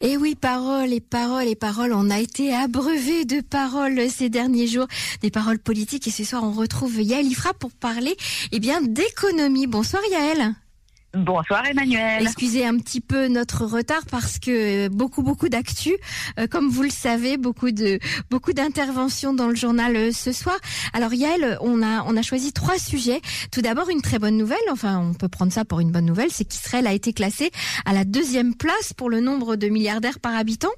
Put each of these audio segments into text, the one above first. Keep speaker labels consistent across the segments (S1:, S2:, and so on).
S1: Et oui, paroles et paroles et paroles. On a été abreuvé de paroles ces derniers jours, des paroles politiques. Et ce soir, on retrouve Yael Ifra pour parler, eh bien, d'économie. Bonsoir Yael.
S2: Bonsoir Emmanuel.
S1: Excusez un petit peu notre retard parce que beaucoup beaucoup d'actu, euh, comme vous le savez, beaucoup de beaucoup d'interventions dans le journal euh, ce soir. Alors Yael, on a on a choisi trois sujets. Tout d'abord une très bonne nouvelle, enfin on peut prendre ça pour une bonne nouvelle, c'est qu'Israël a été classé à la deuxième place pour le nombre de milliardaires par habitant.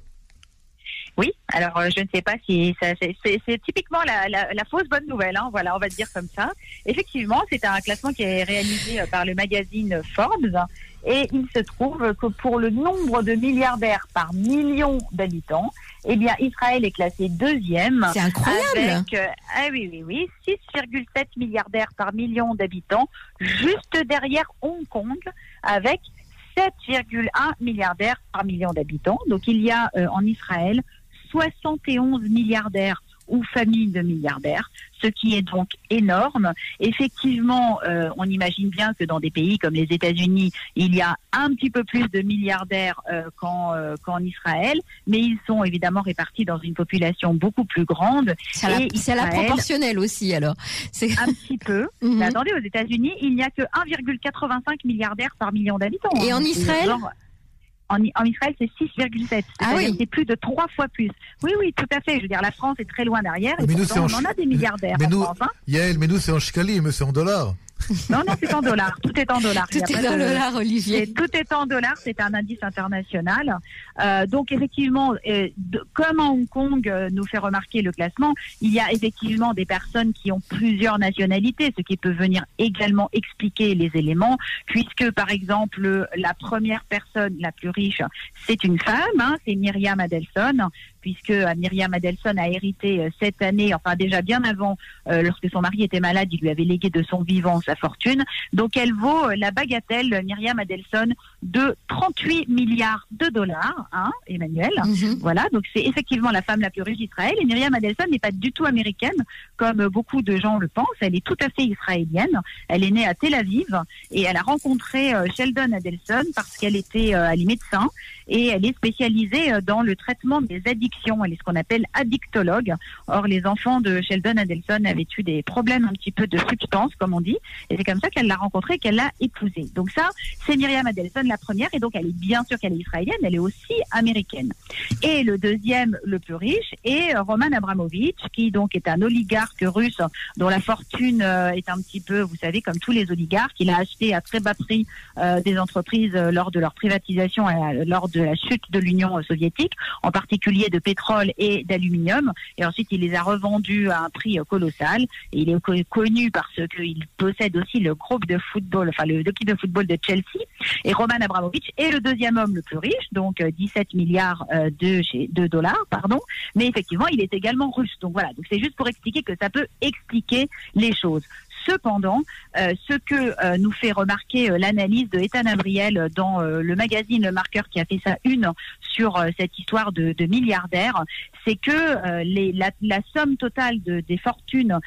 S2: Oui, alors euh, je ne sais pas si c'est typiquement la, fausse bonne nouvelle, hein, voilà, on va dire comme ça. Effectivement, c'est un classement qui est réalisé euh, par le magazine Forbes et il se trouve que pour le nombre de milliardaires par million d'habitants, eh bien Israël est classé deuxième.
S1: C'est incroyable.
S2: Avec, euh, ah oui, oui, oui, 6,7 milliardaires par million d'habitants, juste derrière Hong Kong, avec 7,1 milliardaires par million d'habitants. Donc il y a en Israël 71 milliardaires ou familles de milliardaires, ce qui est donc énorme. Effectivement, euh, on imagine bien que dans des pays comme les États-Unis, il y a un petit peu plus de milliardaires euh, euh, qu'en Israël, mais ils sont évidemment répartis dans une population beaucoup plus grande.
S1: C'est la, proportionnelle aussi, alors.
S2: Un petit peu. Mhm. mais attendez, aux États-Unis, il n'y a que 1,85 milliardaires par million d'habitants.
S1: Et en Israël
S2: en, Israël, c'est 6,7. Ah oui. C'est plus de trois fois plus. Oui, oui, tout à fait. Je veux dire, la France est très loin derrière. Et mais nous, on en a des milliardaires.
S3: Mais, nous,
S2: France, hein.
S3: Yael, mais nous, c'est en shkali, mais c'est en dollars.
S2: Non, non, c'est en dollars. Tout est en dollars.
S1: Tout est en dollars, Olivier.
S2: Tout est en dollars. C'est un indice international. Euh, donc, effectivement, euh, comme à Hong Kong euh, nous fait remarquer le classement, il y a effectivement des personnes qui ont plusieurs nationalités, ce qui peut venir également expliquer les éléments, puisque, par exemple, la première personne la plus riche, c'est une femme, hein, c'est Myriam Adelson, puisque Myriam Adelson a hérité cette année, enfin déjà bien avant, lorsque son mari était malade, il lui avait légué de son vivant fortune. Donc elle vaut euh, la bagatelle, Myriam Adelson, de 38 milliards de dollars, hein, Emmanuel. Mhm. Voilà, donc c'est effectivement la femme la plus riche d'Israël. Et Myriam Adelson n'est pas du tout américaine, comme beaucoup de gens le pensent. Elle est tout à fait israélienne. Elle est née à Tel Aviv et elle a rencontré euh, Sheldon Adelson parce qu'elle était euh, elle est médecin et elle est spécialisée dans le traitement des addictions. Elle est ce qu'on appelle addictologue. Or, les enfants de Sheldon Adelson avaient eu des problèmes un petit peu de substance, comme on dit, et c'est comme ça qu'elle l'a rencontrée, qu'elle l'a épousée. Donc ça, c'est Myriam Adelson, la première, et donc elle est bien sûr qu'elle est israélienne, elle est aussi américaine. Et le deuxième, le plus riche, est Roman Abramovich, qui donc est un oligarque russe dont la fortune euh, est un petit peu, vous savez, comme tous les oligarques, il a acheté à très bas prix euh, des entreprises euh, lors de leur privatisation, lors de la chute de l'Union soviétique, en particulier de pétrole et d'aluminium, et ensuite il les a revendus à un prix colossal. Et il est connu parce qu'il possède aussi le groupe de football, enfin le l'équipe de football de Chelsea, et Roman Abramovich est le deuxième homme le plus riche, donc 17 euh, milliards euh, de, de dollars, pardon. Mais effectivement, il est également russe. Donc voilà, donc c'est juste pour expliquer que ça peut expliquer les choses. Cependant, euh, ce que nous fait remarquer l'analyse de Ethan Abriel dans le magazine Le Marqueur qui a fait sa une sur cette histoire de, milliardaires, c'est que la, somme totale de, des fortunes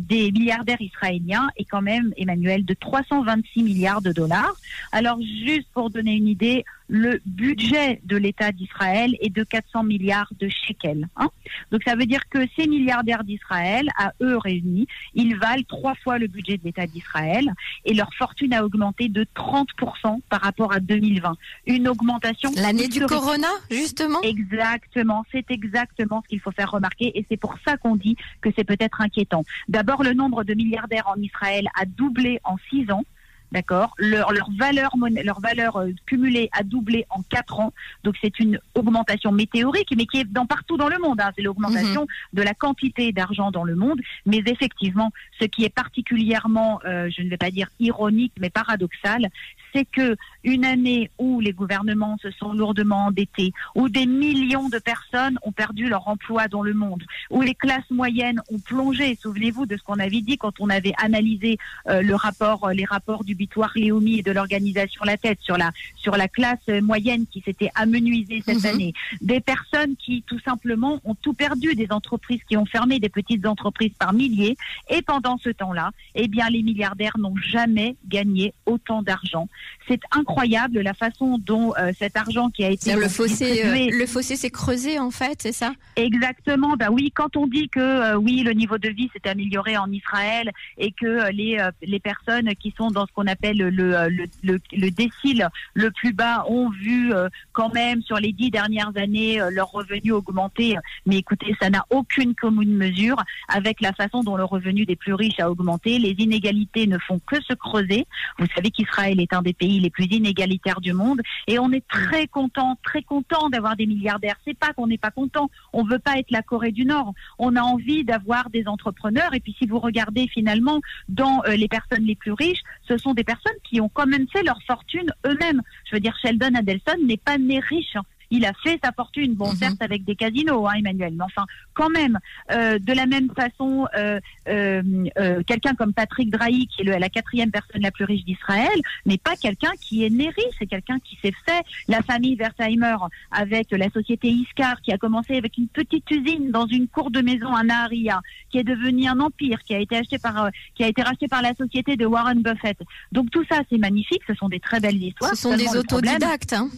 S2: des milliardaires israéliens est quand même Emmanuel, de 326 milliards de dollars. Alors, juste pour donner une idée, le budget de l'État d'Israël est de 400 milliards de shekels. Hein. Donc ça veut dire que ces milliardaires d'Israël, à eux réunis, ils valent trois fois le budget de l'État d'Israël et leur fortune a augmenté de 30% par rapport à 2020. Une augmentation.
S1: L'année du Corona, justement?
S2: Exactement, c'est exactement ce qu'il faut faire remarquer et c'est pour ça qu'on dit que c'est peut-être inquiétant. D'abord, le nombre de milliardaires en Israël a doublé en six ans. D'accord leur, leur, valeur, leur valeur euh, cumulée a doublé en quatre ans. Donc c'est une augmentation météorique, mais qui est dans, partout dans le monde. Hein. C'est l'augmentation mhm. de la quantité d'argent dans le monde. Mais effectivement, ce qui est particulièrement, euh, je ne vais pas dire ironique, mais paradoxal, c'est que une année où les gouvernements se sont lourdement endettés, où des millions de personnes ont perdu leur emploi dans le monde, où les classes moyennes ont plongé. Souvenez-vous de ce qu'on avait dit quand on avait analysé euh, le rapport, les rapports du Victoire Léomy et de l'organisation La Tête sur la sur la classe moyenne qui s'était amenuisée cette
S1: Mhm.
S2: année, des personnes qui tout simplement ont tout perdu, des entreprises qui ont fermé, des petites entreprises par milliers, et pendant ce temps-là, eh bien les milliardaires n'ont jamais gagné autant d'argent. C'est incroyable la façon dont euh, cet argent qui a été
S1: le fossé, euh, le fossé s'est creusé en fait, c'est ça?
S2: Exactement. Bah oui, quand on dit que euh, oui, le niveau de vie s'est amélioré en Israël et que euh, les euh, les personnes qui sont dans ce qu'on appelle le le, le le le décile le plus bas ont vu euh, quand même sur les dix dernières années euh, leurs revenus augmenter. Mais écoutez, ça n'a aucune commune mesure avec la façon dont le revenu des plus riches a augmenté. Les inégalités ne font que se creuser. Vous savez qu'Israël est un des pays les plus inégalitaires du monde et on est très content, très content d'avoir des milliardaires. C'est pas qu'on n'est pas content, on veut pas être la Corée du Nord. On a envie d'avoir des entrepreneurs et puis si vous regardez finalement dans euh, les personnes les plus riches, ce sont des personnes qui ont quand même fait leur fortune eux-mêmes. Je veux dire, Sheldon Adelson n'est pas né riche. hein. Il a fait sa fortune, bon
S1: Mhm.
S2: certes avec des casinos, hein, Emmanuel, mais enfin quand même. Euh, de la même façon, euh, euh, quelqu'un comme Patrick Drahi, qui est le- la quatrième personne la plus riche d'Israël, n'est pas quelqu'un qui est né riche, c'est quelqu'un qui s'est fait. La famille Wertheimer avec la société Iscar, qui a commencé avec une petite usine dans une cour de maison à Naharia, qui est devenu un empire, qui a été acheté par, qui a été racheté par la société de Warren Buffett. Donc tout ça, c'est magnifique, ce sont des très belles histoires.
S1: Ce sont des autodidactes. Hein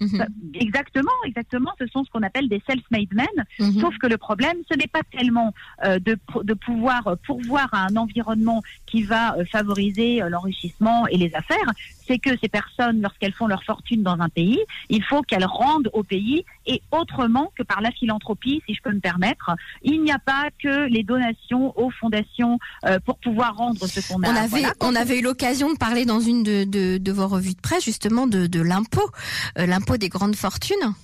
S1: Mhm.
S2: Exactement, exactement. Ce sont ce qu'on appelle des self-made men.
S1: Mhm.
S2: Sauf que le problème, ce n'est pas tellement euh, de, de pouvoir euh, pourvoir à un environnement qui va euh, favoriser euh, l'enrichissement et les affaires, c'est que ces personnes, lorsqu'elles font leur fortune dans un pays, il faut qu'elles rendent au pays et autrement que par la philanthropie, si je peux me permettre. Il n'y a pas que les donations aux fondations euh, pour pouvoir rendre ce qu'on a.
S1: On avait,
S2: Voilà.
S1: on avait eu l'occasion de parler dans une de, de, de vos revues de presse justement de, de l'impôt, euh, l'impôt des grandes fortunes.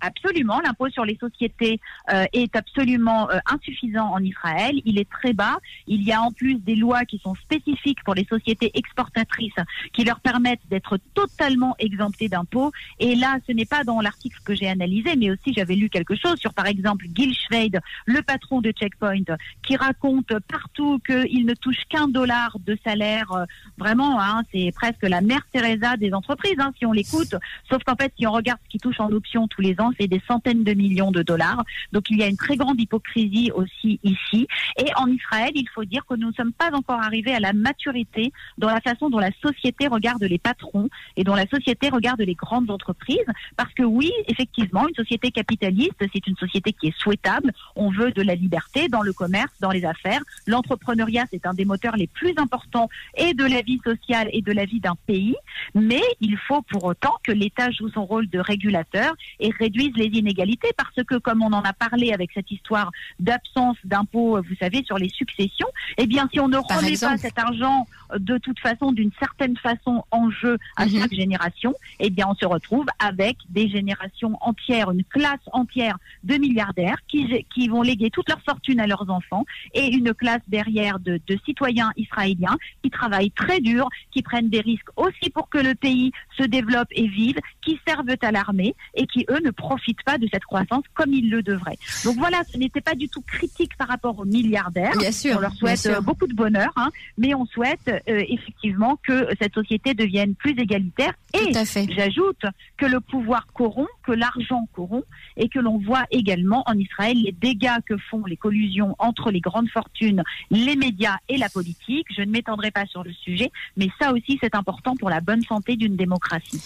S2: Absolument, l'impôt sur les sociétés euh, est absolument euh, insuffisant en Israël. Il est très bas. Il y a en plus des lois qui sont spécifiques pour les sociétés exportatrices qui leur permettent d'être totalement exemptées d'impôts. Et là, ce n'est pas dans l'article que j'ai analysé, mais aussi j'avais lu quelque chose sur, par exemple, Gil Schweid, le patron de Checkpoint, qui raconte partout qu'il ne touche qu'un dollar de salaire. Vraiment, hein, c'est presque la mère Teresa des entreprises, hein, si on l'écoute. Sauf qu'en fait, si on regarde ce qui touche en option tous les ans, c'est des centaines de millions de dollars. Donc il y a une très grande hypocrisie aussi ici. Et en Israël, il faut dire que nous ne sommes pas encore arrivés à la maturité dans la façon dont la société regarde les patrons et dont la société regarde les grandes entreprises. Parce que oui, effectivement, une société capitaliste, c'est une société qui est souhaitable. On veut de la liberté dans le commerce, dans les affaires. L'entrepreneuriat, c'est un des moteurs les plus importants et de la vie sociale et de la vie d'un pays. Mais il faut pour autant que l'État joue son rôle de régulateur et les inégalités parce que, comme on en a parlé avec cette histoire d'absence d'impôts, vous savez, sur les successions, eh bien, si on ne
S1: Par
S2: remet
S1: exemple.
S2: pas cet argent euh, de toute façon, d'une certaine façon, en jeu à
S1: Mhm.
S2: chaque génération, eh bien, on se retrouve avec des générations entières, une classe entière de milliardaires qui, qui vont léguer toute leur fortune à leurs enfants et une classe derrière de, de citoyens israéliens qui travaillent très dur, qui prennent des risques aussi pour que le pays se développe et vive, qui servent à l'armée et qui, eux, ne profitent pas de cette croissance comme ils le devraient. Donc voilà, ce n'était pas du tout critique par rapport aux milliardaires.
S1: Bien sûr.
S2: On leur souhaite euh, beaucoup de bonheur, hein, mais on souhaite euh, effectivement que cette société devienne plus égalitaire. Et j'ajoute que le pouvoir corrompt, que l'argent corrompt, et que l'on voit également en Israël les dégâts que font les collusions entre les grandes fortunes, les médias et la politique. Je ne m'étendrai pas sur le sujet, mais ça aussi c'est important pour la bonne santé d'une démocratie.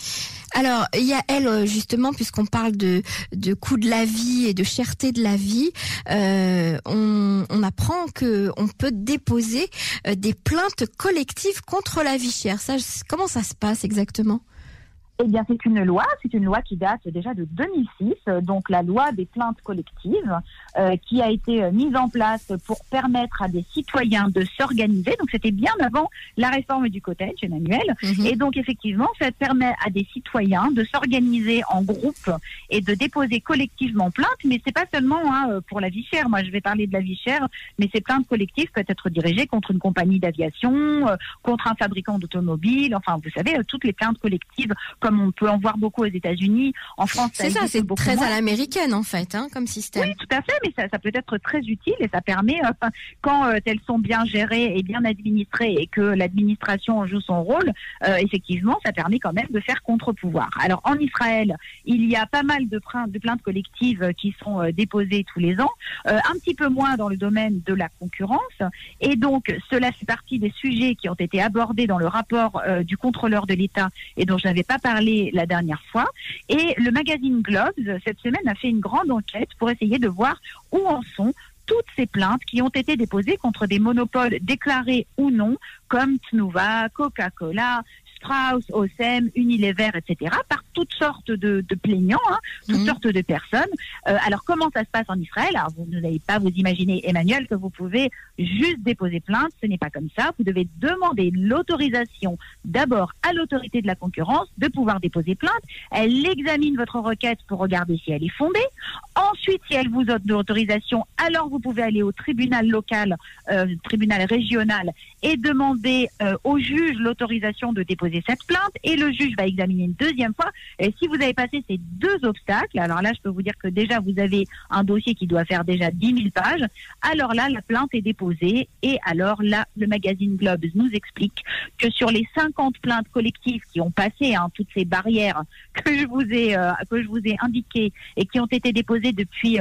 S1: Alors, il y a elle euh, justement, puisqu'on parle de, de coût de la vie et de cherté de la vie, euh, on, on apprend que on peut déposer euh, des plaintes collectives contre la vie chère. Ça, comment ça se passe exactement?
S2: Eh bien, c'est une loi, c'est une loi qui date déjà de 2006, euh, donc la loi des plaintes collectives, euh, qui a été euh, mise en place pour permettre à des citoyens de s'organiser. Donc, c'était bien avant la réforme du cottage, Emmanuel.
S1: Mhm.
S2: Et donc, effectivement, ça permet à des citoyens de s'organiser en groupe et de déposer collectivement plainte. Mais c'est pas seulement hein, euh, pour la vie chère. Moi, je vais parler de la vie chère, mais ces plaintes collectives peuvent être dirigées contre une compagnie d'aviation, euh, contre un fabricant d'automobiles. Enfin, vous savez, toutes les plaintes collectives comme on peut en voir beaucoup aux États-Unis. En France,
S1: c'est ça, c'est très à l'américaine en fait, hein, comme système.
S2: Oui, tout à fait, mais ça, ça peut être très utile et ça permet, euh, quand euh, elles sont bien gérées et bien administrées et que l'administration joue son rôle, euh, effectivement, ça permet quand même de faire contre-pouvoir. Alors en Israël, il y a pas mal de, de plaintes collectives qui sont déposées tous les ans, un petit peu moins dans le domaine de la concurrence, et donc cela fait partie des sujets qui ont été abordés dans le rapport du contrôleur de l'État et dont je n'avais pas parlé la dernière fois. Et le magazine Globes, cette semaine, a fait une grande enquête pour essayer de voir où en sont toutes ces plaintes qui ont été déposées contre des monopoles déclarés ou non, comme Tnuva, Coca-Cola, Strauss, Osem, Unilever, etc., par toutes sortes de, plaignants, hein, toutes mhm. sortes de personnes. Euh, alors, comment ça se passe en Israël? Alors, vous n'allez pas vous imaginer, Emmanuel, que vous pouvez juste déposer plainte. Ce n'est pas comme ça. Vous devez demander l'autorisation d'abord à l'autorité de la concurrence de pouvoir déposer plainte. Elle examine votre requête pour regarder si elle est fondée. Ensuite, si elle vous donne l'autorisation, alors vous pouvez aller au tribunal local, euh, tribunal régional, et demander euh, au juge l'autorisation de déposer cette plainte. Et le juge va examiner une deuxième fois. Et si vous avez passé ces deux obstacles, alors là, je peux vous dire que déjà vous avez un dossier qui doit faire déjà 10 000 pages. Alors là, la plainte est déposée. Et alors là, le magazine Globes nous explique que sur les 50 plaintes collectives qui ont passé hein, toutes ces barrières que je vous ai euh, que je vous ai indiquées et qui ont été déposées depuis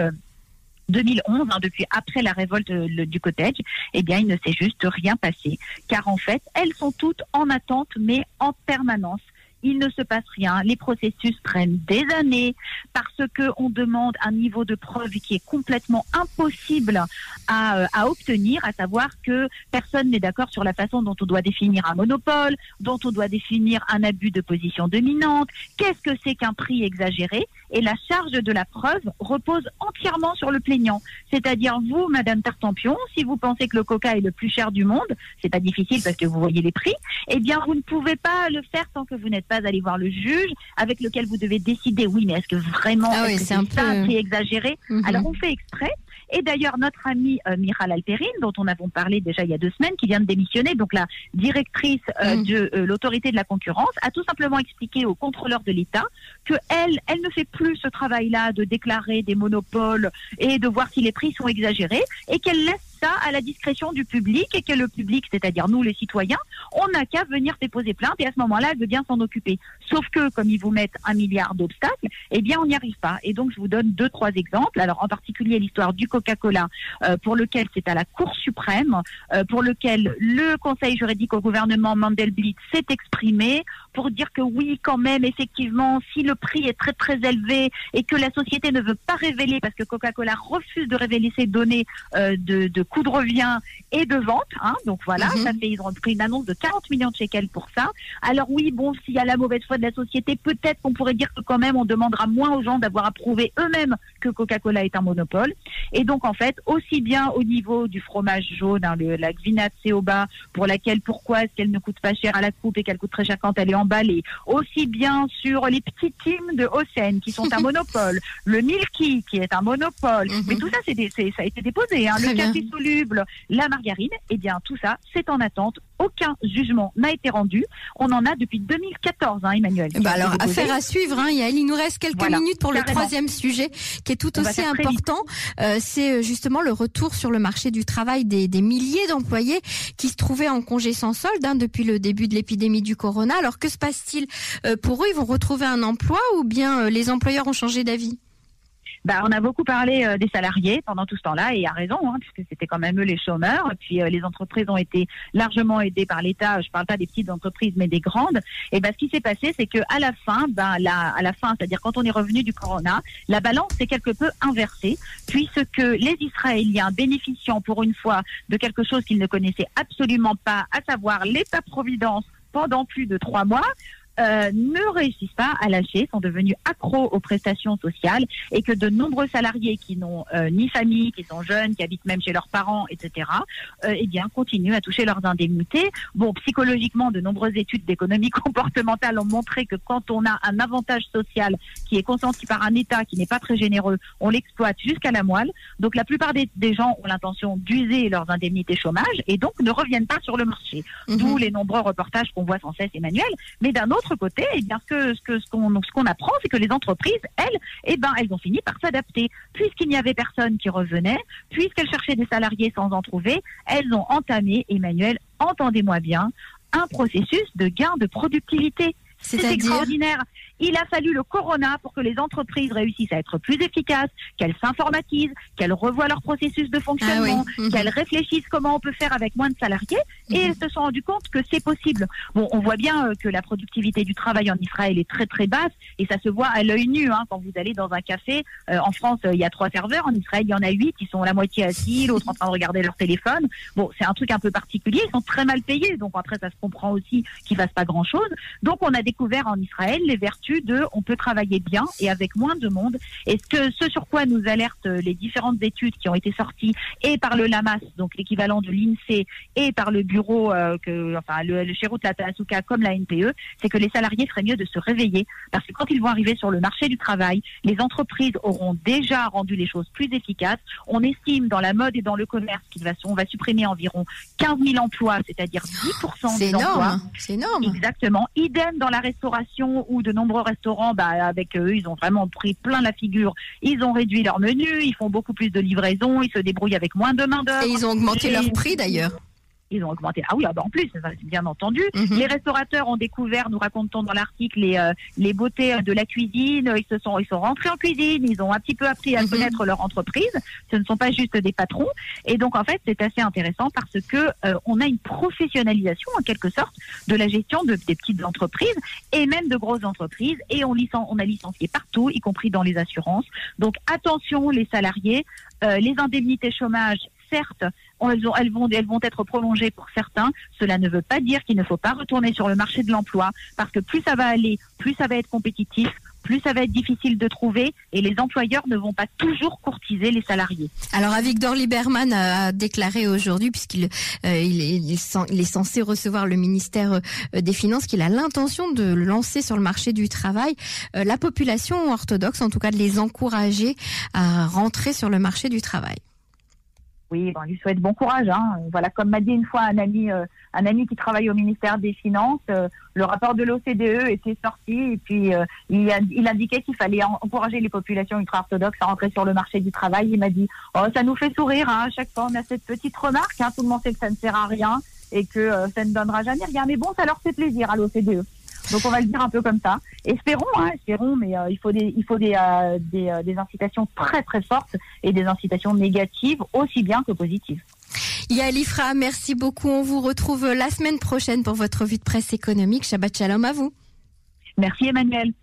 S2: 2011, euh, hein, depuis après la révolte euh, du cottage, eh bien, il ne s'est juste rien passé. Car en fait, elles sont toutes en attente, mais en permanence il ne se passe rien. Les processus prennent des années parce que on demande un niveau de preuve qui est complètement impossible à, euh, à obtenir, à savoir que personne n'est d'accord sur la façon dont on doit définir un monopole, dont on doit définir un abus de position dominante, qu'est-ce que c'est qu'un prix exagéré, et la charge de la preuve repose entièrement sur le plaignant. C'est-à-dire vous, Madame Tartampion, si vous pensez que le coca est le plus cher du monde, c'est pas difficile parce que vous voyez les prix, eh bien vous ne pouvez pas le faire tant que vous n'êtes pas allé voir le juge avec lequel vous devez décider, oui, mais est-ce que vraiment
S1: ah c'est un,
S2: un prix exagéré mhm. Alors on fait exprès et d'ailleurs, notre amie euh, Miral Alperine, dont on avons parlé déjà il y a deux semaines, qui vient de démissionner, donc la directrice euh, mm. de euh, l'autorité de la concurrence, a tout simplement expliqué au contrôleur de l'État que elle, elle ne fait plus ce travail-là de déclarer des monopoles et de voir si les prix sont exagérés, et qu'elle laisse à la discrétion du public et que le public, c'est-à-dire nous les citoyens, on n'a qu'à venir déposer plainte et à ce moment-là, elle veut bien s'en occuper. Sauf que comme ils vous mettent un milliard d'obstacles, eh bien on n'y arrive pas. Et donc je vous donne deux, trois exemples. Alors en particulier l'histoire du Coca-Cola, euh, pour lequel c'est à la Cour suprême, euh, pour lequel le Conseil juridique au gouvernement Mandelblit s'est exprimé pour dire que oui, quand même, effectivement, si le prix est très très élevé et que la société ne veut pas révéler, parce que Coca-Cola refuse de révéler ses données euh, de, de coût de revient et de vente, hein, donc voilà, mhm. ça fait, ils ont pris une annonce de 40 millions de shekels pour ça. Alors oui, bon, s'il y a la mauvaise foi de la société, peut-être qu'on pourrait dire que quand même on demandera moins aux gens d'avoir approuvé eux-mêmes que Coca-Cola est un monopole. Et donc en fait, aussi bien au niveau du fromage jaune, hein, le, la Gvinat Seoba, pour laquelle pourquoi est-ce qu'elle ne coûte pas cher à la coupe et qu'elle coûte très cher quand elle est emballée, aussi bien sur les petits teams de Hossein qui sont un monopole, le Milky qui est un monopole, mhm. mais tout ça c'est ça a été déposé, hein, le soluble, la margarine, eh bien tout ça c'est en attente aucun jugement n'a été rendu. On en a depuis 2014, hein, Emmanuel.
S1: Bah alors, affaire à suivre, hein, Yael. Il nous reste quelques minutes pour le troisième sujet qui est tout aussi important. Euh, c'est euh, justement le retour sur le marché du travail des, des milliers d'employés qui se trouvaient en congé sans solde hein, depuis le début de l'épidémie du corona. Alors, que se passe-t-il euh, pour eux? Ils vont retrouver un emploi ou bien les employeurs ont changé d'avis?
S2: Bah, on a beaucoup parlé euh, des salariés pendant tout ce temps-là, et à raison, hein, puisque c'était quand même eux les chômeurs. Et puis euh, les entreprises ont été largement aidées par l'État. Je parle pas des petites entreprises, mais des grandes. Et ben, ce qui s'est passé, c'est que à la fin, ben, la, à la fin, c'est-à-dire quand on est revenu du corona, la balance s'est quelque peu inversée, puisque les Israéliens bénéficiant pour une fois de quelque chose qu'ils ne connaissaient absolument pas, à savoir l'État-providence pendant plus de trois mois, euh, ne réussissent pas à lâcher, sont devenus accros aux prestations sociales et que de nombreux salariés qui n'ont euh, ni famille, qui sont jeunes, qui habitent même chez leurs parents, etc., euh, eh bien, continuent à toucher leurs indemnités. Bon, psychologiquement, de nombreuses études d'économie comportementale ont montré que quand on a un avantage social qui est consenti par un État qui n'est pas très généreux, on l'exploite jusqu'à la moelle. Donc, la plupart des, gens ont l'intention d'user leurs indemnités chômage et donc ne reviennent pas sur le marché. Mhm. D'où les nombreux reportages qu'on voit sans cesse, Emmanuel. Mais d'un autre l'autre côté, eh bien, ce que ce qu'on ce qu'on apprend, c'est que les entreprises, elles, eh ben, elles ont fini par s'adapter, puisqu'il n'y avait personne qui revenait, puisqu'elles cherchaient des salariés sans en trouver, elles ont entamé, Emmanuel, entendez-moi bien, un processus de gain de productivité. C'est extraordinaire. Il a fallu le corona pour que les entreprises réussissent à être plus efficaces, qu'elles s'informatisent, qu'elles revoient leur processus de fonctionnement, ah mhm. qu'elles réfléchissent comment on peut faire avec moins de salariés, et elles se sont rendues compte que c'est possible. Bon, on voit bien euh, que la productivité du travail en Israël est très très basse, et ça se voit à l'œil nu. Hein, quand vous allez dans un café, euh, en France, il y a trois serveurs, en Israël, il y en a huit, ils sont la moitié assis, l'autre en train de regarder leur téléphone. Bon, c'est un truc un peu particulier, ils sont très mal payés, donc après ça se comprend aussi qu'ils fassent pas grand-chose. Donc on a découvert en Israël les vertus de on peut travailler bien et avec moins de monde. Et ce, que, ce sur quoi nous alertent les différentes études qui ont été sorties et par le LAMAS, donc l'équivalent de l'INSEE, et par le bureau, euh, que, enfin le, le Cherut Asuka comme la NPE, c'est que les salariés feraient mieux de se réveiller parce que quand ils vont arriver sur le marché du travail, les entreprises auront déjà rendu les choses plus efficaces. On estime dans la mode et dans le commerce qu'il va, on va supprimer environ 15 000 emplois, c'est-à-dire 10% des emplois.
S1: C'est énorme.
S2: Exactement. Idem dans la restauration où de nombreux restaurants, bah, avec eux, ils ont vraiment pris plein la figure. Ils ont réduit leur menu, ils font beaucoup plus de livraison, ils se débrouillent avec moins de main d'œuvre.
S1: Et ils ont augmenté leur prix d'ailleurs
S2: ils ont augmenté. Ah oui, ah bah en plus, bien entendu. Mhm. Les restaurateurs ont découvert, nous racontons dans l'article, les, euh, les beautés de la cuisine. Ils se sont, ils sont rentrés en cuisine. Ils ont un petit peu appris à mhm. connaître leur entreprise. Ce ne sont pas juste des patrons. Et donc en fait, c'est assez intéressant parce que euh, on a une professionnalisation en quelque sorte de la gestion de, des petites entreprises et même de grosses entreprises. Et on, licen, on a licencié partout, y compris dans les assurances. Donc attention, les salariés, euh, les indemnités chômage certes, elles, vont, être prolongées pour certains. Cela ne veut pas dire qu'il ne faut pas retourner sur le marché de l'emploi, parce que plus ça va aller, plus ça va être compétitif, plus ça va être difficile de trouver et les employeurs ne vont pas toujours courtiser les salariés.
S1: Alors Avigdor Lieberman a déclaré aujourd'hui, puisqu'il euh, est, censé recevoir le ministère euh, des Finances, qu'il a l'intention de lancer sur le marché du travail euh, la population orthodoxe, en tout cas de les encourager à rentrer sur le marché du travail.
S2: Oui, bon, lui souhaite bon courage. Hein. Voilà, comme m'a dit une fois un ami, euh, un ami qui travaille au ministère des Finances, euh, le rapport de l'OCDE était sorti et puis euh, il, il, indiquait qu'il fallait encourager les populations ultra-orthodoxes à rentrer sur le marché du travail. Il m'a dit, oh, ça nous fait sourire. Hein. À chaque fois, on a cette petite remarque. Hein. Tout le monde sait que ça ne sert à rien et que ça ne donnera jamais rien. Mais bon, ça leur fait plaisir à l'OCDE. Donc on va le dire un peu comme ça. Espérons, hein, espérons, mais euh, il faut des, il faut des, euh, des, euh, des, incitations très très fortes et des incitations négatives aussi bien que positives.
S1: Yalifra, merci beaucoup. On vous retrouve la semaine prochaine pour votre revue de presse économique. Shabbat shalom à vous.
S2: Merci Emmanuel.